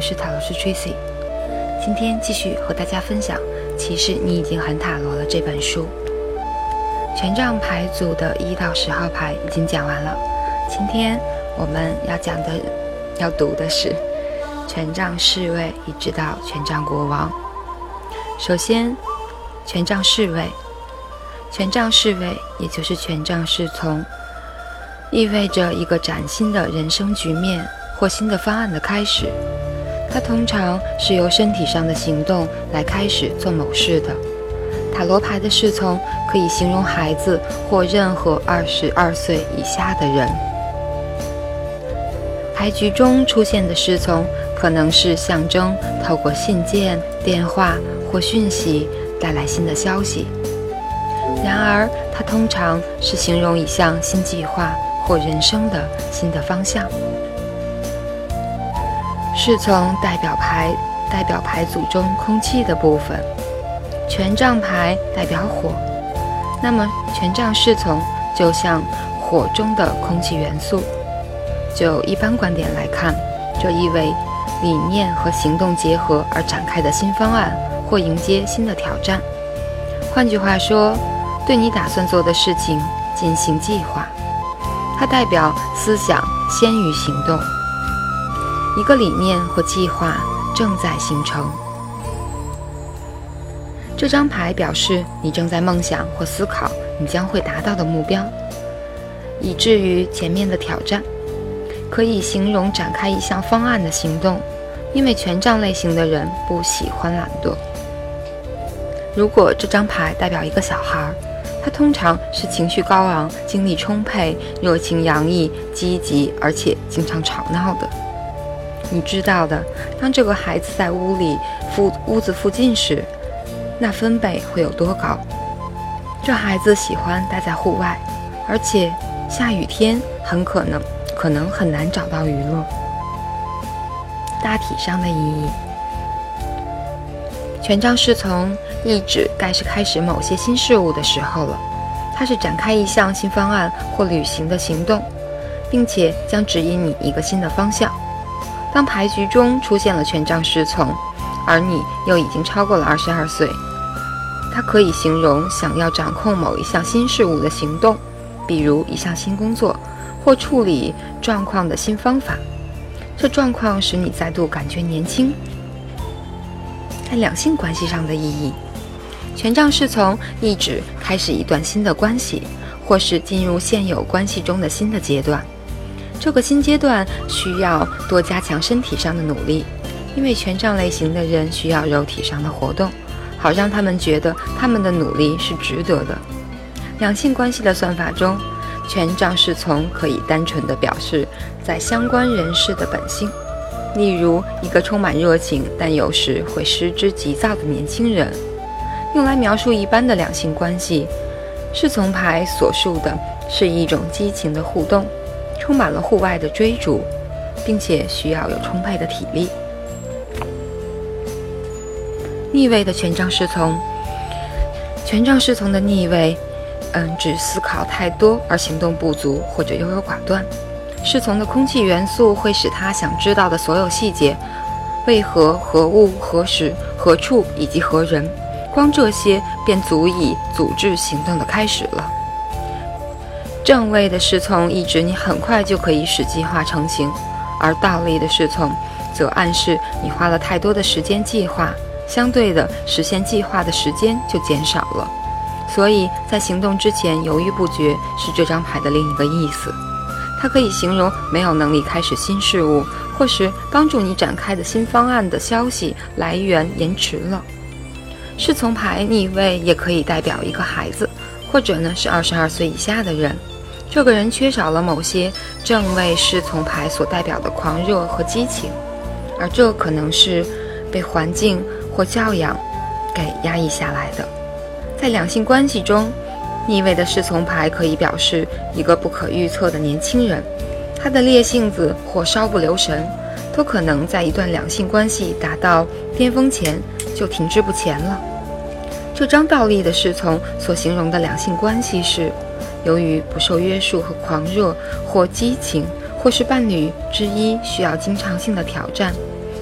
是塔罗师 Tracy，今天继续和大家分享《其实你已经很塔罗了》这本书。权杖牌组的一到十号牌已经讲完了，今天我们要讲的、要读的是权杖侍卫一直到权杖国王。首先，权杖侍卫，权杖侍卫也就是权杖侍从，意味着一个崭新的人生局面。或新的方案的开始，它通常是由身体上的行动来开始做某事的。塔罗牌的侍从可以形容孩子或任何二十二岁以下的人。牌局中出现的侍从可能是象征透过信件、电话或讯息带来新的消息，然而它通常是形容一项新计划或人生的新的方向。侍从代表牌，代表牌组中空气的部分。权杖牌代表火，那么权杖侍从就像火中的空气元素。就一般观点来看，这意味理念和行动结合而展开的新方案或迎接新的挑战。换句话说，对你打算做的事情进行计划。它代表思想先于行动。一个理念或计划正在形成。这张牌表示你正在梦想或思考你将会达到的目标，以至于前面的挑战，可以形容展开一项方案的行动。因为权杖类型的人不喜欢懒惰。如果这张牌代表一个小孩，他通常是情绪高昂、精力充沛、热情洋溢、积极，而且经常吵闹的。你知道的，当这个孩子在屋里附屋子附近时，那分贝会有多高？这孩子喜欢待在户外，而且下雨天很可能可能很难找到娱乐。大体上的意义，权杖侍从意指该是开始某些新事物的时候了，它是展开一项新方案或旅行的行动，并且将指引你一个新的方向。当牌局中出现了权杖侍从，而你又已经超过了二十二岁，它可以形容想要掌控某一项新事物的行动，比如一项新工作或处理状况的新方法。这状况使你再度感觉年轻。在两性关系上的意义，权杖侍从意指开始一段新的关系，或是进入现有关系中的新的阶段。这个新阶段需要多加强身体上的努力，因为权杖类型的人需要肉体上的活动，好让他们觉得他们的努力是值得的。两性关系的算法中，权杖侍从可以单纯地表示在相关人士的本性，例如一个充满热情但有时会失之急躁的年轻人。用来描述一般的两性关系，侍从牌所述的是一种激情的互动。充满了户外的追逐，并且需要有充沛的体力。逆位的权杖侍从，权杖侍从的逆位，嗯，指思考太多而行动不足或者优柔寡断。侍从的空气元素会使他想知道的所有细节，为何、何物、何时、何处以及何人，光这些便足以组织行动的开始了。正位的侍从意指你很快就可以使计划成型，而倒立的侍从则暗示你花了太多的时间计划，相对的实现计划的时间就减少了。所以在行动之前犹豫不决是这张牌的另一个意思。它可以形容没有能力开始新事物，或是帮助你展开的新方案的消息来源延迟了。侍从牌逆位也可以代表一个孩子，或者呢是二十二岁以下的人。这个人缺少了某些正位侍从牌所代表的狂热和激情，而这可能是被环境或教养给压抑下来的。在两性关系中，逆位的侍从牌可以表示一个不可预测的年轻人，他的烈性子或稍不留神，都可能在一段两性关系达到巅峰前就停滞不前了。这张倒立的侍从所形容的两性关系是。由于不受约束和狂热或激情，或是伴侣之一需要经常性的挑战，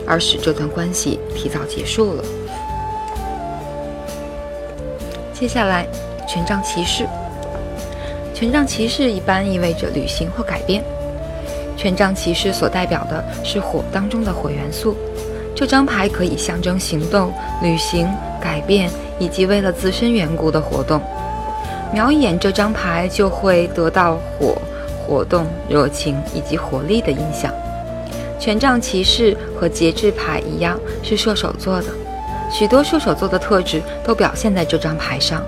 而使这段关系提早结束了。接下来，权杖骑士。权杖骑士一般意味着旅行或改变。权杖骑士所代表的是火当中的火元素。这张牌可以象征行动、旅行、改变以及为了自身缘故的活动。瞄一眼这张牌就会得到火、活动、热情以及活力的印象。权杖骑士和节制牌一样是射手座的，许多射手座的特质都表现在这张牌上，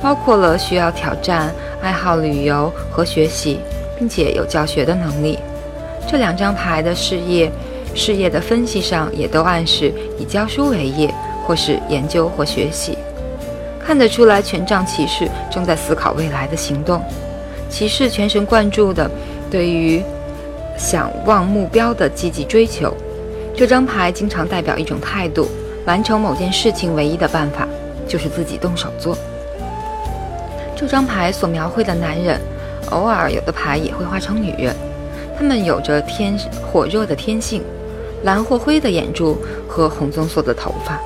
包括了需要挑战。爱好旅游和学习，并且有教学的能力。这两张牌的事业、事业的分析上也都暗示以教书为业，或是研究或学习。看得出来，权杖骑士正在思考未来的行动。骑士全神贯注的对于想望目标的积极追求。这张牌经常代表一种态度：完成某件事情唯一的办法就是自己动手做。这张牌所描绘的男人，偶尔有的牌也会画成女人。他们有着天火热的天性，蓝或灰的眼珠和红棕色的头发。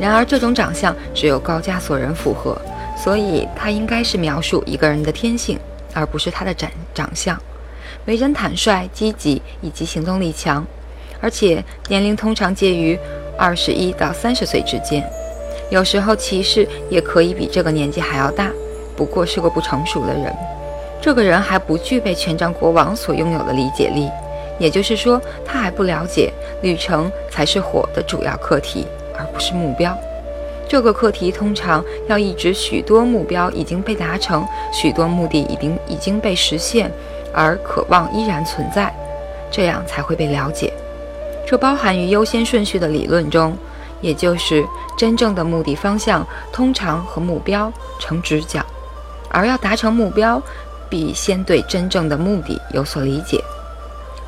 然而，这种长相只有高加索人符合，所以它应该是描述一个人的天性，而不是他的长长相。为人坦率、积极以及行动力强，而且年龄通常介于二十一到三十岁之间。有时候，骑士也可以比这个年纪还要大。不过是个不成熟的人，这个人还不具备权杖国王所拥有的理解力，也就是说，他还不了解旅程才是火的主要课题，而不是目标。这个课题通常要一直许多目标已经被达成，许多目的已经已经被实现，而渴望依然存在，这样才会被了解。这包含于优先顺序的理论中，也就是真正的目的方向通常和目标成直角。而要达成目标，必先对真正的目的有所理解。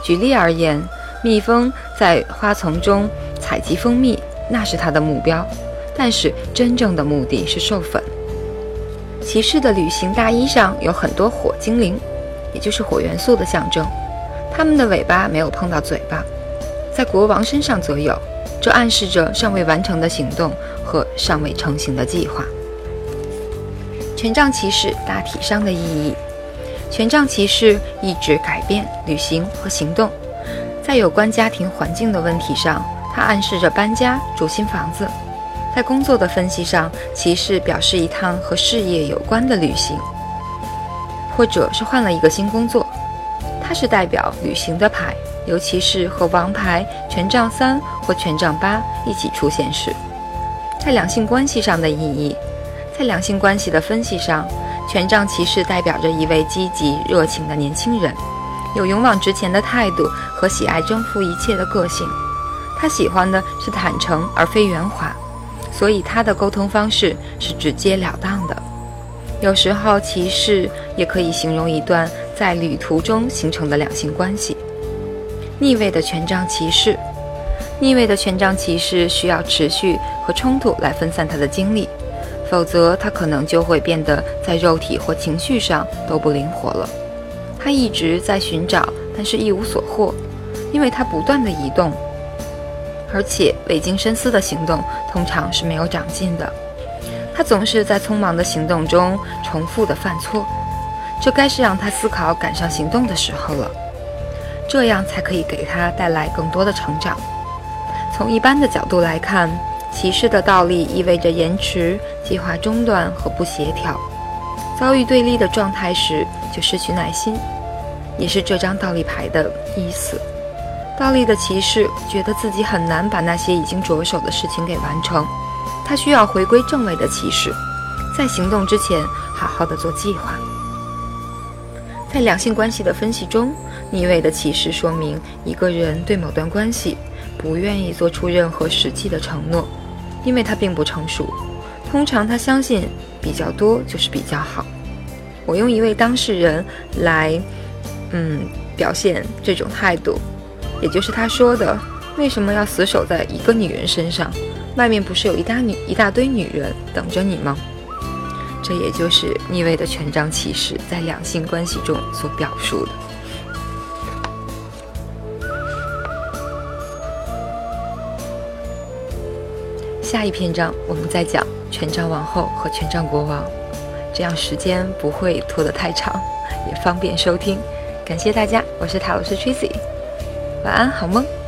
举例而言，蜜蜂在花丛中采集蜂蜜，那是他的目标；但是真正的目的是授粉。骑士的旅行大衣上有很多火精灵，也就是火元素的象征。它们的尾巴没有碰到嘴巴，在国王身上则有，这暗示着尚未完成的行动和尚未成型的计划。权杖骑士大体上的意义：权杖骑士意指改变、旅行和行动。在有关家庭环境的问题上，它暗示着搬家、住新房子。在工作的分析上，骑士表示一趟和事业有关的旅行，或者是换了一个新工作。它是代表旅行的牌，尤其是和王牌、权杖三或权杖八一起出现时。在两性关系上的意义。在两性关系的分析上，权杖骑士代表着一位积极热情的年轻人，有勇往直前的态度和喜爱征服一切的个性。他喜欢的是坦诚而非圆滑，所以他的沟通方式是直截了当的。有时候，骑士也可以形容一段在旅途中形成的两性关系。逆位的权杖骑士，逆位的权杖骑士需要持续和冲突来分散他的精力。否则，他可能就会变得在肉体或情绪上都不灵活了。他一直在寻找，但是一无所获，因为他不断的移动，而且未经深思的行动通常是没有长进的。他总是在匆忙的行动中重复的犯错，这该是让他思考赶上行动的时候了，这样才可以给他带来更多的成长。从一般的角度来看。骑士的倒立意味着延迟、计划中断和不协调。遭遇对立的状态时，就失去耐心，也是这张倒立牌的意思。倒立的骑士觉得自己很难把那些已经着手的事情给完成，他需要回归正位的骑士，在行动之前好好的做计划。在两性关系的分析中，逆位的骑士说明一个人对某段关系不愿意做出任何实际的承诺。因为他并不成熟，通常他相信比较多就是比较好。我用一位当事人来，嗯，表现这种态度，也就是他说的，为什么要死守在一个女人身上？外面不是有一大女一大堆女人等着你吗？这也就是逆位的权杖骑士在两性关系中所表述的。下一篇章我们再讲权杖王后和权杖国王，这样时间不会拖得太长，也方便收听。感谢大家，我是塔罗师 Tracy。晚安，好梦。